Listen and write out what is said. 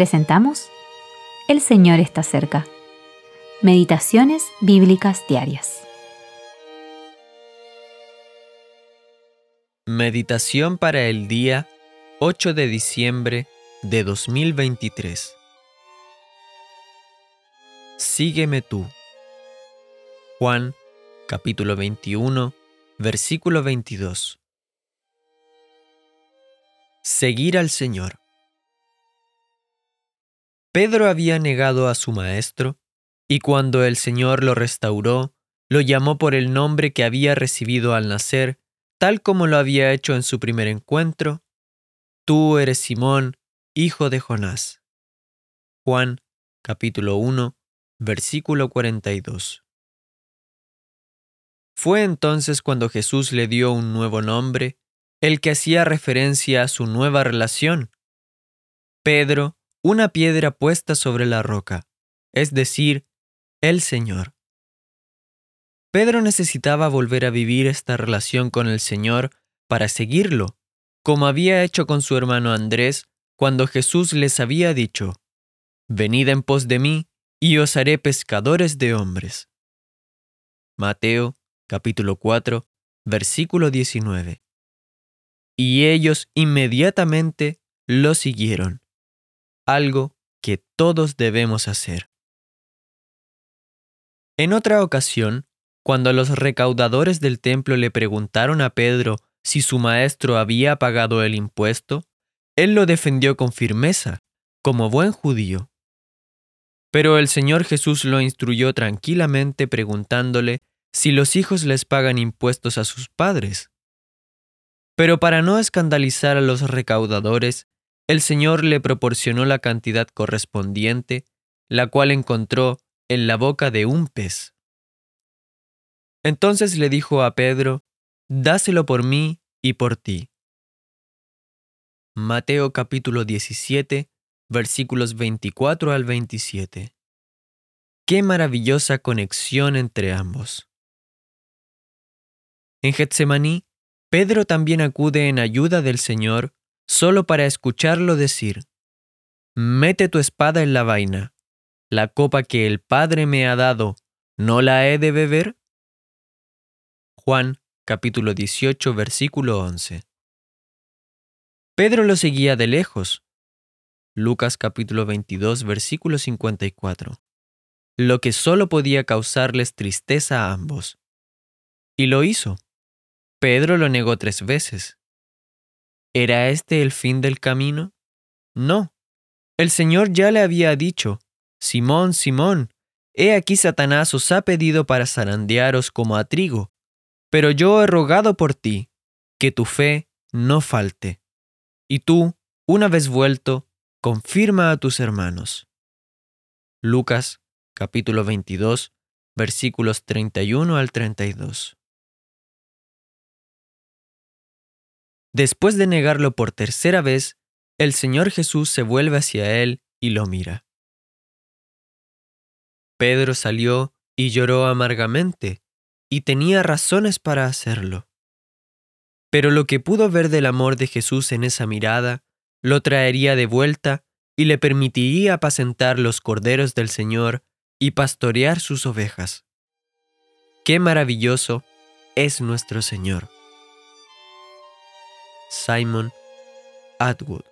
presentamos El Señor está cerca. Meditaciones Bíblicas Diarias. Meditación para el día 8 de diciembre de 2023. Sígueme tú. Juan capítulo 21, versículo 22. Seguir al Señor. Pedro había negado a su maestro, y cuando el Señor lo restauró, lo llamó por el nombre que había recibido al nacer, tal como lo había hecho en su primer encuentro, Tú eres Simón, hijo de Jonás. Juan capítulo 1, versículo 42. Fue entonces cuando Jesús le dio un nuevo nombre, el que hacía referencia a su nueva relación. Pedro, una piedra puesta sobre la roca, es decir, el Señor. Pedro necesitaba volver a vivir esta relación con el Señor para seguirlo, como había hecho con su hermano Andrés cuando Jesús les había dicho, Venid en pos de mí, y os haré pescadores de hombres. Mateo capítulo 4, versículo 19. Y ellos inmediatamente lo siguieron algo que todos debemos hacer. En otra ocasión, cuando los recaudadores del templo le preguntaron a Pedro si su maestro había pagado el impuesto, él lo defendió con firmeza, como buen judío. Pero el Señor Jesús lo instruyó tranquilamente preguntándole si los hijos les pagan impuestos a sus padres. Pero para no escandalizar a los recaudadores, el Señor le proporcionó la cantidad correspondiente, la cual encontró en la boca de un pez. Entonces le dijo a Pedro, Dáselo por mí y por ti. Mateo capítulo 17, versículos 24 al 27. Qué maravillosa conexión entre ambos. En Getsemaní, Pedro también acude en ayuda del Señor solo para escucharlo decir, Mete tu espada en la vaina, la copa que el Padre me ha dado, ¿no la he de beber? Juan capítulo 18 versículo 11. Pedro lo seguía de lejos. Lucas capítulo 22 versículo 54. Lo que solo podía causarles tristeza a ambos. Y lo hizo. Pedro lo negó tres veces. ¿Era este el fin del camino? No. El Señor ya le había dicho, Simón, Simón, he aquí Satanás os ha pedido para zarandearos como a trigo, pero yo he rogado por ti, que tu fe no falte. Y tú, una vez vuelto, confirma a tus hermanos. Lucas capítulo 22, versículos 31 al 32. Después de negarlo por tercera vez, el Señor Jesús se vuelve hacia él y lo mira. Pedro salió y lloró amargamente, y tenía razones para hacerlo. Pero lo que pudo ver del amor de Jesús en esa mirada, lo traería de vuelta y le permitiría apacentar los corderos del Señor y pastorear sus ovejas. Qué maravilloso es nuestro Señor. Simon Atwood